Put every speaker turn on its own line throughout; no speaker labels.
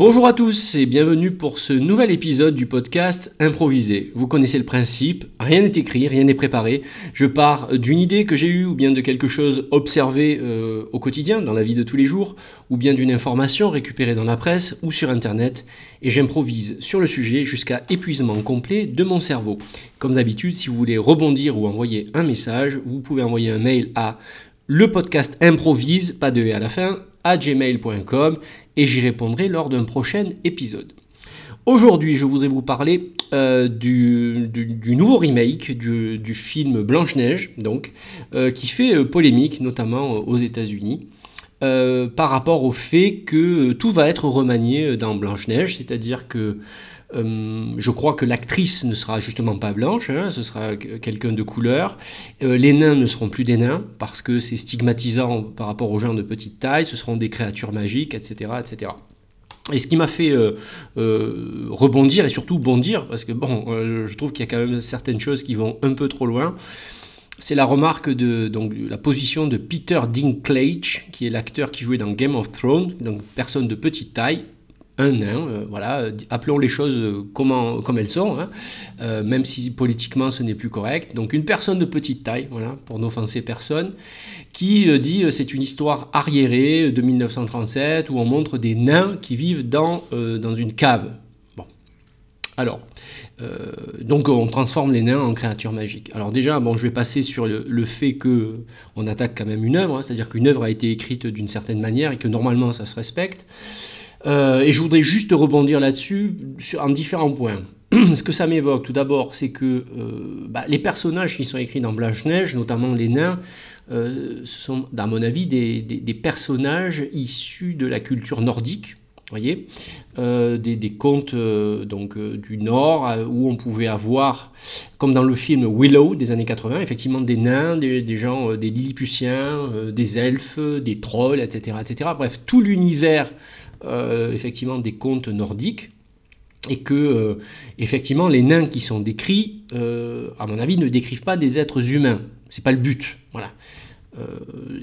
Bonjour à tous et bienvenue pour ce nouvel épisode du podcast Improvisé. Vous connaissez le principe, rien n'est écrit, rien n'est préparé. Je pars d'une idée que j'ai eue ou bien de quelque chose observé euh, au quotidien, dans la vie de tous les jours, ou bien d'une information récupérée dans la presse ou sur Internet, et j'improvise sur le sujet jusqu'à épuisement complet de mon cerveau. Comme d'habitude, si vous voulez rebondir ou envoyer un message, vous pouvez envoyer un mail à le podcast improvise, pas de à la fin, à gmail.com et j'y répondrai lors d'un prochain épisode. Aujourd'hui, je voudrais vous parler euh, du, nouveau remake du, film Blanche-Neige, donc, euh, qui fait euh, polémique, notamment aux États-Unis. par rapport au fait que tout va être remanié dans Blanche-Neige, c'est-à-dire que euh, je crois que l'actrice ne sera justement pas blanche, hein, ce sera quelqu'un de couleur. Euh, les nains ne seront plus des nains parce que c'est stigmatisant par rapport aux gens de petite taille, ce seront des créatures magiques, etc. etc. Et ce qui m'a fait euh, rebondir et surtout bondir, parce que bon, je trouve qu'il y a quand même certaines choses qui vont un peu trop loin, c'est la remarque de donc, la position de Peter Dinklage, qui est l'acteur qui jouait dans Game of Thrones, donc personne de petite taille, un nain, euh, voilà, appelons les choses euh, comme elles sont, hein. euh, même si politiquement ce n'est plus correct. Donc une personne de petite taille, voilà, pour n'offenser personne, qui dit c'est une histoire arriérée de 1937 où on montre des nains qui vivent dans, dans une cave. Bon. Alors, donc on transforme les nains en créatures magiques. Alors déjà, bon, je vais passer sur le, fait que on attaque quand même une œuvre, hein, c'est-à-dire qu'une œuvre a été écrite d'une certaine manière et que normalement ça se respecte. Euh, et je voudrais juste rebondir là-dessus en différents points. Ce que ça m'évoque, tout d'abord, c'est que euh, bah, les personnages qui sont écrits dans Blanche-Neige, notamment les nains, euh, ce sont, à mon avis, des, personnages issus de la culture nordique, voyez, des, contes donc, du Nord, où on pouvait avoir, comme dans le film Willow des années 80, effectivement des nains, des, gens, des Lilliputiens, des elfes, des trolls, etc. etc. Bref, tout l'univers effectivement des contes nordiques et que euh, effectivement les nains qui sont décrits, euh, à mon avis, ne décrivent pas des êtres humains. C'est pas le but. Voilà.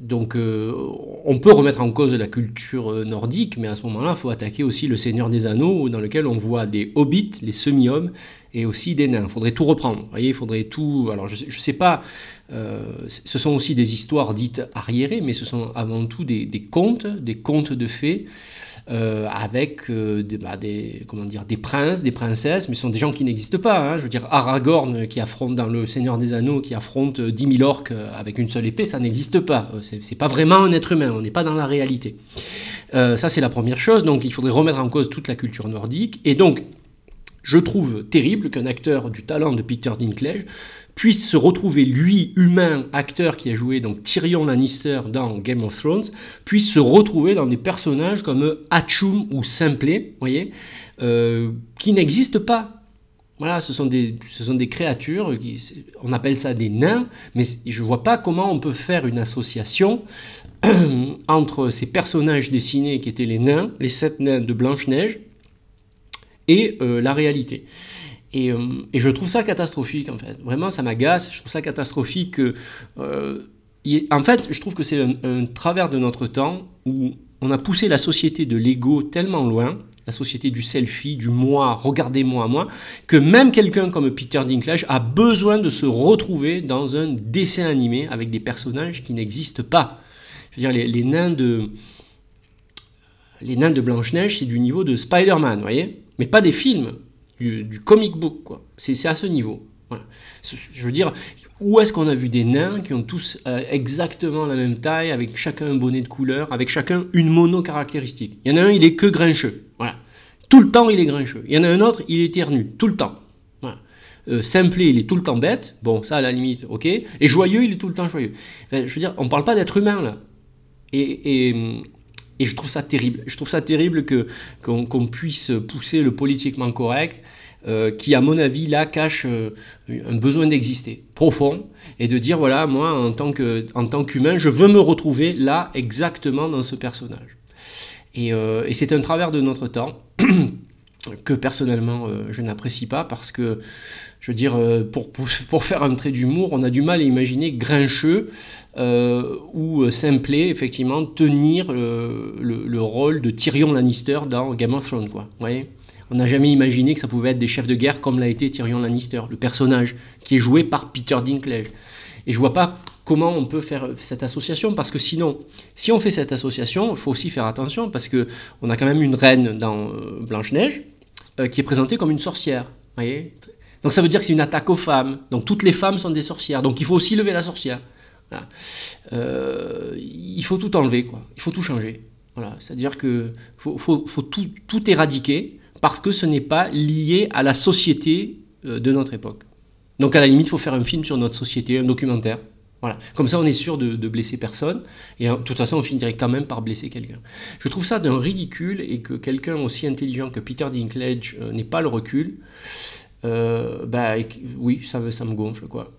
donc on peut remettre en cause la culture nordique, mais à ce moment-là, il faut attaquer aussi le Seigneur des Anneaux, dans lequel on voit des hobbits, les semi-hommes, et aussi des nains. Il faudrait tout reprendre. Voyez, il faudrait tout. Alors je ne sais pas. ce sont aussi des histoires dites arriérées, mais ce sont avant tout des, des contes, des contes de fées. Euh, avec euh, des, bah, des, comment dire, des princes, des princesses, mais ce sont des gens qui n'existent pas. Hein. Je veux dire, Aragorn qui affronte dans Le Seigneur des Anneaux, qui affronte 10 000 orques euh, avec une seule épée, ça n'existe pas. C'est pas vraiment un être humain, on n'est pas dans la réalité. ça, c'est la première chose. Donc, il faudrait remettre en cause toute la culture nordique. Et donc, je trouve terrible qu'un acteur du talent de Peter Dinklage puisse se retrouver, lui, humain, acteur qui a joué donc Tyrion Lannister dans Game of Thrones, puisse se retrouver dans des personnages comme Hatchum ou Simplet, voyez, euh, qui n'existent pas. Voilà, ce sont des, ce créatures, on appelle ça des nains, mais je ne vois pas comment on peut faire une association entre ces personnages dessinés qui étaient les nains, les sept nains de Blanche-Neige, et euh, la réalité. Euh, et, je trouve ça catastrophique, en fait. Vraiment, ça m'agace. Je trouve ça catastrophique. Euh, en fait, je trouve que c'est un, travers de notre temps où on a poussé la société de l'ego tellement loin, la société du selfie, du moi, regardez-moi, moi, que même quelqu'un comme Peter Dinklage a besoin de se retrouver dans un dessin animé avec des personnages qui n'existent pas. Je veux dire, les, nains de... Les nains de Blanche-Neige, c'est du niveau de Spider-Man, vous voyez? Mais pas des films du, comic book, quoi. C'est à ce niveau. Je veux dire, où est-ce qu'on a vu des nains qui ont tous euh, exactement la même taille, avec chacun un bonnet de couleur, avec chacun une mono caractéristique? Il y en a un, il est que grincheux. Voilà. Tout le temps, il est grincheux. Il y en a un autre, il est ternu. Tout le temps. Voilà. Euh, il est tout le temps bête. Bon, ça, à la limite, ok. Et joyeux, il est tout le temps joyeux. je veux dire, on ne parle pas d'être humain, là. Et, et, et je trouve ça terrible. Je trouve ça terrible que, qu'on, puisse pousser le politiquement correct, euh, qui, à mon avis, là, cache euh, un besoin d'exister profond, et de dire, voilà, moi, en tant, que, en tant qu'humain, je veux me retrouver là, exactement dans ce personnage. Et, euh, et c'est un travers de notre temps. que personnellement je n'apprécie pas parce que, je veux dire, pour, pour, faire un trait d'humour, on a du mal à imaginer Grincheux ou Simplet, effectivement, tenir le, rôle de Tyrion Lannister dans Game of Thrones, quoi. Voyez? On n'a jamais imaginé que ça pouvait être des chefs de guerre comme l'a été Tyrion Lannister, le personnage qui est joué par Peter Dinklage. Et je vois pas comment on peut faire cette association parce que sinon, si on fait cette association, il faut aussi faire attention parce que on a quand même une reine dans euh, Blanche Neige euh, qui est présentée comme une sorcière. Donc ça veut dire que c'est une attaque aux femmes. Donc toutes les femmes sont des sorcières. Donc il faut aussi lever la sorcière. Euh, il faut tout enlever, quoi. Il faut tout changer. Voilà. C'est-à-dire que faut, tout éradiquer parce que ce n'est pas lié à la société euh, de notre époque. Donc à la limite, il faut faire un film sur notre société, un documentaire. Voilà. Comme ça, on est sûr de, blesser personne. Et de toute façon, on finirait quand même par blesser quelqu'un. Je trouve ça d'un ridicule et que quelqu'un aussi intelligent que Peter Dinklage euh, n'ait pas le recul. Euh, bah, oui, ça, me gonfle, quoi.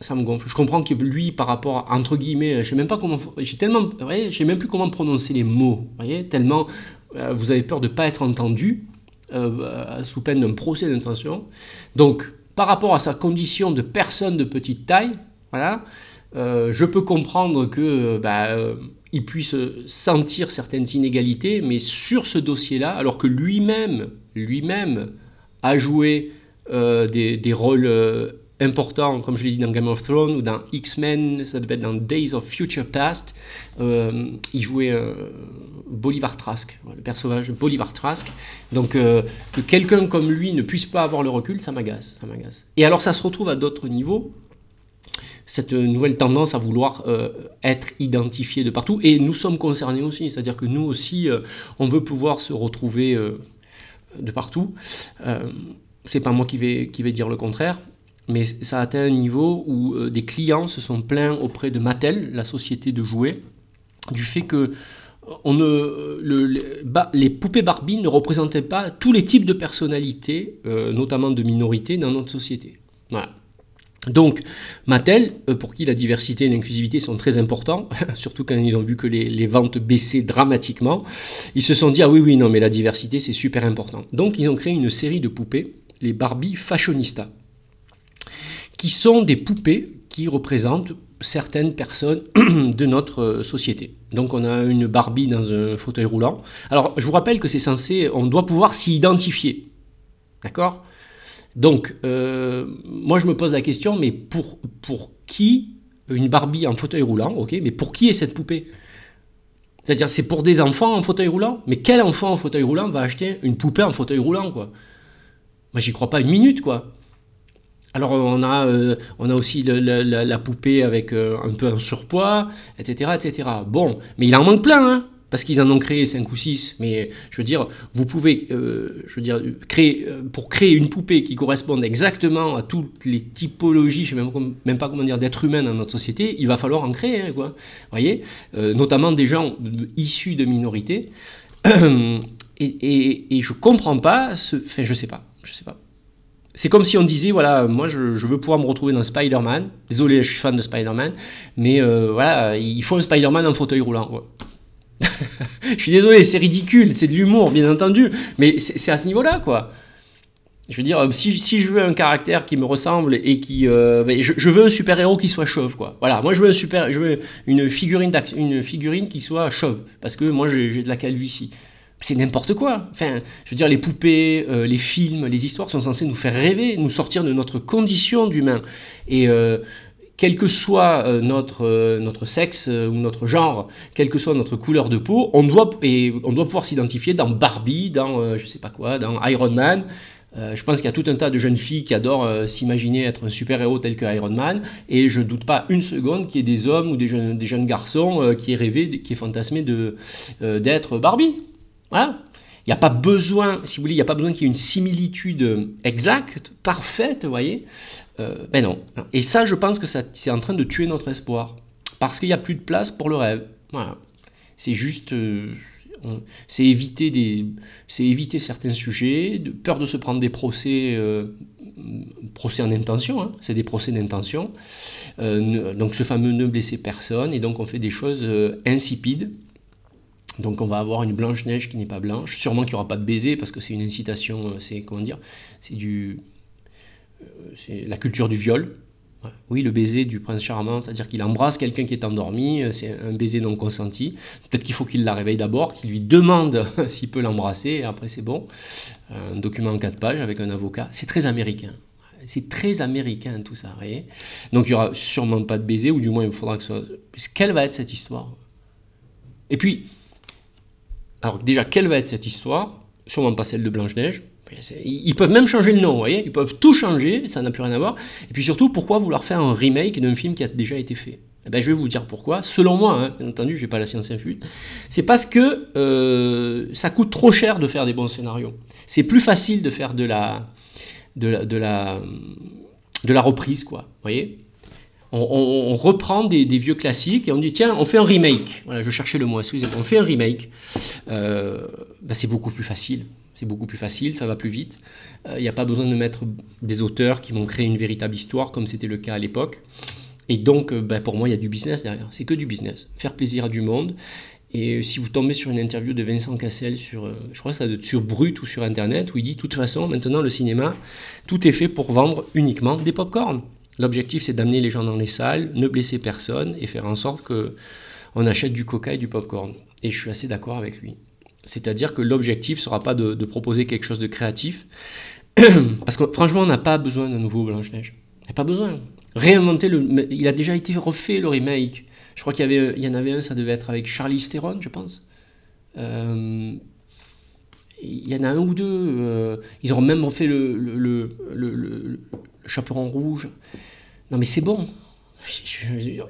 Ça me gonfle. Je comprends que lui, par rapport, entre guillemets, je sais même pas comment, j'ai tellement, je sais même plus comment prononcer les mots, voyez, tellement euh, vous avez peur de ne pas être entendu euh, sous peine d'un procès d'intention. Donc, par rapport à sa condition de personne de petite taille, voilà, euh, je peux comprendre que bah, il puisse sentir certaines inégalités, mais sur ce dossier-là, alors que lui-même, lui-même a joué des, des, rôles important, comme je l'ai dit dans Game of Thrones ou dans X-Men, ça devait être dans Days of Future Past, euh, il jouait euh, Bolivar Trask, le personnage Bolivar Trask. Donc euh, que quelqu'un comme lui ne puisse pas avoir le recul, ça m'agace, ça m'agace. Et alors ça se retrouve à d'autres niveaux, cette nouvelle tendance à vouloir être identifié de partout, et nous sommes concernés aussi, c'est-à-dire que nous aussi, on veut pouvoir se retrouver de partout. c'est pas moi qui vais, qui vais dire le contraire mais ça a atteint un niveau où euh, des clients se sont plaints auprès de Mattel, la société de jouets, du fait que les poupées Barbie ne représentaient pas tous les types de personnalités, euh, notamment de minorités, dans notre société. Voilà. Donc, Mattel, euh, pour qui la diversité et l'inclusivité sont très importants, surtout quand ils ont vu que les, les, ventes baissaient dramatiquement, ils se sont dit Ah oui, oui, non, mais la diversité c'est super important. Donc, ils ont créé une série de poupées, les Barbie Fashionista qui sont des poupées qui représentent certaines personnes de notre euh, société. Donc on a une Barbie dans un fauteuil roulant. Alors je vous rappelle que c'est censé, on doit pouvoir s'y identifier. D'accord? Donc euh, moi je me pose la question, mais pour, pour qui une Barbie en fauteuil roulant, ok, mais pour qui est cette poupée? C'est-à-dire c'est pour des enfants en fauteuil roulant? Mais quel enfant en fauteuil roulant va acheter une poupée en fauteuil roulant quoi? Moi j'y crois pas une minute quoi. Alors on a, euh, on a aussi la, poupée avec euh, un peu un surpoids, etc., etc. Bon, mais il en manque plein, hein, parce qu'ils en ont créé 5 ou 6. Mais je veux dire, vous pouvez, euh, je veux dire, créer, pour créer une poupée qui corresponde exactement à toutes les typologies, je ne sais même, pas comment dire, d'êtres humains dans notre société, il va falloir en créer, hein, quoi. voyez Notamment des gens issus de minorités. et, et, et je comprends pas, ce, enfin je sais pas, je sais pas. C'est comme si on disait, voilà, moi je, veux pouvoir me retrouver dans Spider-Man. Désolé, je suis fan de Spider-Man, mais euh, voilà, il faut un Spider-Man en fauteuil roulant. je suis désolé, c'est ridicule, c'est de l'humour, bien entendu, mais c'est à ce niveau-là, quoi. Je veux dire, si, si, je veux un caractère qui me ressemble et qui, euh, ben, je, veux un super héros qui soit chauve, quoi. Voilà, moi je veux un super, je veux une figurine une figurine qui soit chauve, parce que moi j'ai de la calvitie c'est n'importe quoi. Enfin, je veux dire, les poupées, euh, les films, les histoires sont censés nous faire rêver, nous sortir de notre condition d'humain. Et euh, quel que soit euh, notre, notre sexe ou notre genre, quelle que soit notre couleur de peau, on doit, et on doit pouvoir s'identifier dans Barbie, dans je sais pas quoi, dans Iron Man. je pense qu'il y a tout un tas de jeunes filles qui adorent s'imaginer être un super-héros tel que Iron Man, et je ne doute pas une seconde qu'il y ait des hommes ou des jeunes, des jeunes garçons qui aient rêvé, qui aient fantasmé d'être Barbie. Voilà. Il n'y a pas besoin, si vous voulez, il n'y a pas besoin qu'il y ait une similitude exacte, parfaite, vous voyez. Euh, ben non. Et ça, je pense que c'est en train de tuer notre espoir. Parce qu'il n'y a plus de place pour le rêve. Voilà. C'est juste. Euh, c'est éviter, des, éviter certains sujets, de, peur de se prendre des procès, euh, procès en intention, hein. c'est des procès d'intention. donc ce fameux ne blesser personne, et donc on fait des choses insipides Donc on va avoir une Blanche-Neige qui n'est pas blanche. Sûrement qu'il n'y aura pas de baiser parce que c'est une incitation, euh, c'est comment dire, c'est du, euh, c'est la culture du viol. Oui, le baiser du prince charmant, c'est-à-dire qu'il embrasse quelqu'un qui est endormi, euh, c'est un baiser non consenti. Peut-être qu'il faut qu'il la réveille d'abord, qu'il lui demande s'il peut l'embrasser, et après c'est bon. Un document en quatre pages avec un avocat. C'est très américain. C'est très américain tout ça, Donc il n'y aura sûrement pas de baiser, ou du moins il faudra que ce soit... Quelle va être cette histoire Et puis, alors déjà, quelle va être cette histoire? Sûrement pas celle de Blanche-Neige. Ils peuvent même changer le nom, vous voyez Ils peuvent tout changer, ça n'a plus rien à voir. Et puis surtout, pourquoi vouloir faire un remake d'un film qui a déjà été fait? Eh ben, Je vais vous dire pourquoi. Selon moi, hein, bien entendu, je n'ai pas la science infuse, c'est parce que euh, ça coûte trop cher de faire des bons scénarios. C'est plus facile de faire de la, de la, de la, de la reprise, quoi. Vous voyez on, reprend des, vieux classiques et on dit tiens, on fait un remake. Voilà, je cherchais le mot, excusez-moi. On fait un remake. Euh, ben, c'est beaucoup plus facile. C'est beaucoup plus facile, ça va plus vite. Il euh, n'y a pas besoin de mettre des auteurs qui vont créer une véritable histoire comme c'était le cas à l'époque. Et donc, euh, ben, pour moi, il y a du business derrière. C'est que du business. Faire plaisir à du monde. Et si vous tombez sur une interview de Vincent Cassel sur, je crois que ça doit être sur Brut ou sur Internet, où il dit, de toute façon, maintenant, le cinéma, tout est fait pour vendre uniquement des pop-corn. L'objectif, c'est d'amener les gens dans les salles, ne blesser personne et faire en sorte que on achète du coca et du popcorn. Et je suis assez d'accord avec lui. C'est-à-dire que l'objectif ne sera pas de, proposer quelque chose de créatif, parce que franchement, on n'a pas besoin d'un nouveau Blanche-Neige. Il n'y a pas besoin. Réinventer le. Il a déjà été refait le remake. Je crois qu'il y, avait, y en avait un, ça devait être avec Charlie Theron, je pense. Euh, il y en a un ou deux. Euh, ils ont même refait le, le, le chaperon rouge. Non mais c'est bon.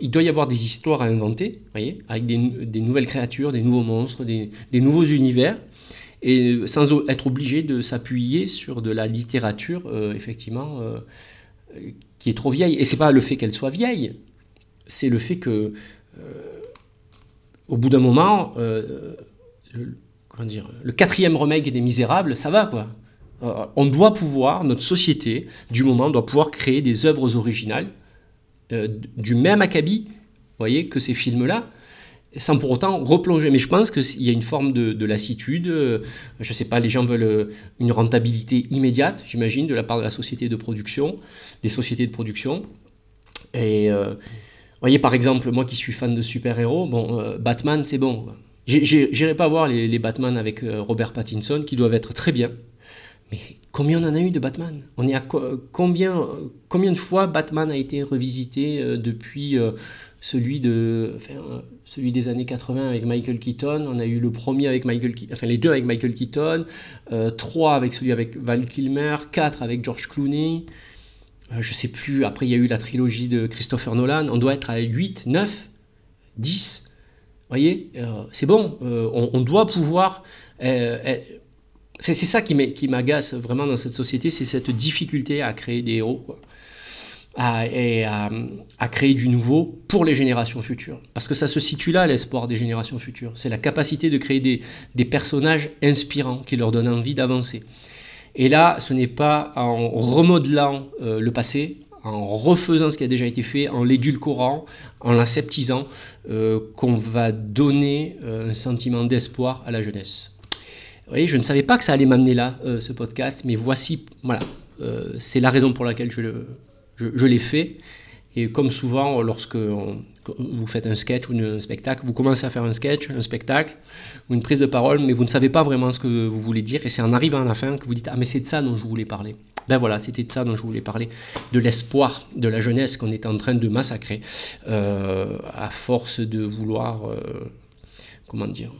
Il doit y avoir des histoires à inventer, voyez, avec des, nouvelles créatures, des nouveaux monstres, des, nouveaux univers, et sans être obligé de s'appuyer sur de la littérature, euh, effectivement, euh, qui est trop vieille. Et c'est pas le fait qu'elle soit vieille, c'est le fait que, euh, au bout d'un moment, le, comment dire, le quatrième remake des Misérables, ça va quoi. Euh, on doit pouvoir, notre société, du moment, doit pouvoir créer des œuvres originales euh, du même acabit, voyez, que ces films-là, sans pour autant replonger. Mais je pense qu'il y a une forme de, lassitude. Euh, je ne sais pas, les gens veulent une rentabilité immédiate, j'imagine, de la part de la société de production, des sociétés de production. Et voyez, par exemple, moi qui suis fan de super-héros, bon, Batman, c'est bon. J'irai pas voir les, les Batman avec Robert Pattinson, qui doivent être très bien. Combien on en a eu de Batman? On est à combien, combien de fois Batman a été revisité euh, depuis euh, celui, de, euh, celui des années 80 avec Michael Keaton? On a eu le premier avec Michael enfin les deux avec Michael Keaton, trois avec celui avec Val Kilmer, quatre avec George Clooney. je sais plus, après il y a eu la trilogie de Christopher Nolan, on doit être à 8, 9, 10. Vous voyez, c'est bon, on, on, doit pouvoir c'est ça qui m'agace vraiment dans cette société, c'est cette difficulté à créer des héros, À, et à, créer du nouveau pour les générations futures. Parce que ça se situe là, l'espoir des générations futures. C'est la capacité de créer des, personnages inspirants qui leur donnent envie d'avancer. Et là, ce n'est pas en remodelant euh, le passé, en refaisant ce qui a déjà été fait, en l'édulcorant, en l'aseptisant, euh, qu'on va donner euh, un sentiment d'espoir à la jeunesse je ne savais pas que ça allait m'amener là, euh, ce podcast, mais voici, voilà, euh, c'est la raison pour laquelle je, je, l'ai fait. Et comme souvent, lorsque vous faites un sketch ou un spectacle, vous commencez à faire un sketch, un spectacle ou une prise de parole, mais vous ne savez pas vraiment ce que vous voulez dire, et c'est en arrivant à la fin que vous dites Ah, mais c'est de ça dont je voulais parler. Ben voilà, c'était de ça dont je voulais parler, de l'espoir de la jeunesse qu'on est en train de massacrer, euh, à force de vouloir, comment dire,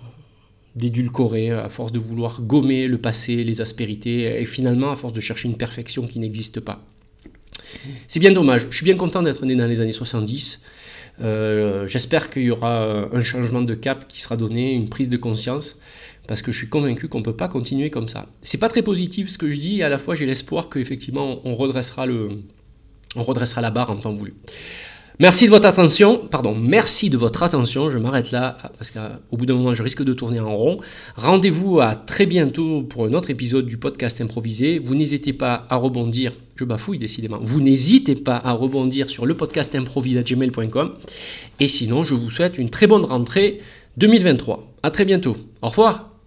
d'édulcorer, à force de vouloir gommer le passé, les aspérités, et finalement à force de chercher une perfection qui n'existe pas. C'est bien dommage. Je suis bien content d'être né dans les années 70. Euh, j'espère qu'il y aura un changement de cap qui sera donné, une prise de conscience, parce que je suis convaincu qu'on ne peut pas continuer comme ça. C'est pas très positif ce que je dis, et à la fois j'ai l'espoir qu'effectivement on redressera, le, on redressera la barre en temps voulu. Merci de votre attention. Pardon, merci de votre attention. Je m'arrête là parce qu'au bout d'un moment, je risque de tourner en rond. Rendez-vous à très bientôt pour un autre épisode du podcast improvisé. Vous n'hésitez pas à rebondir. Je bafouille décidément. Vous n'hésitez pas à rebondir sur le podcast improvisé.gmail.com. Et sinon, je vous souhaite une très bonne rentrée 2023. À très bientôt. Au revoir.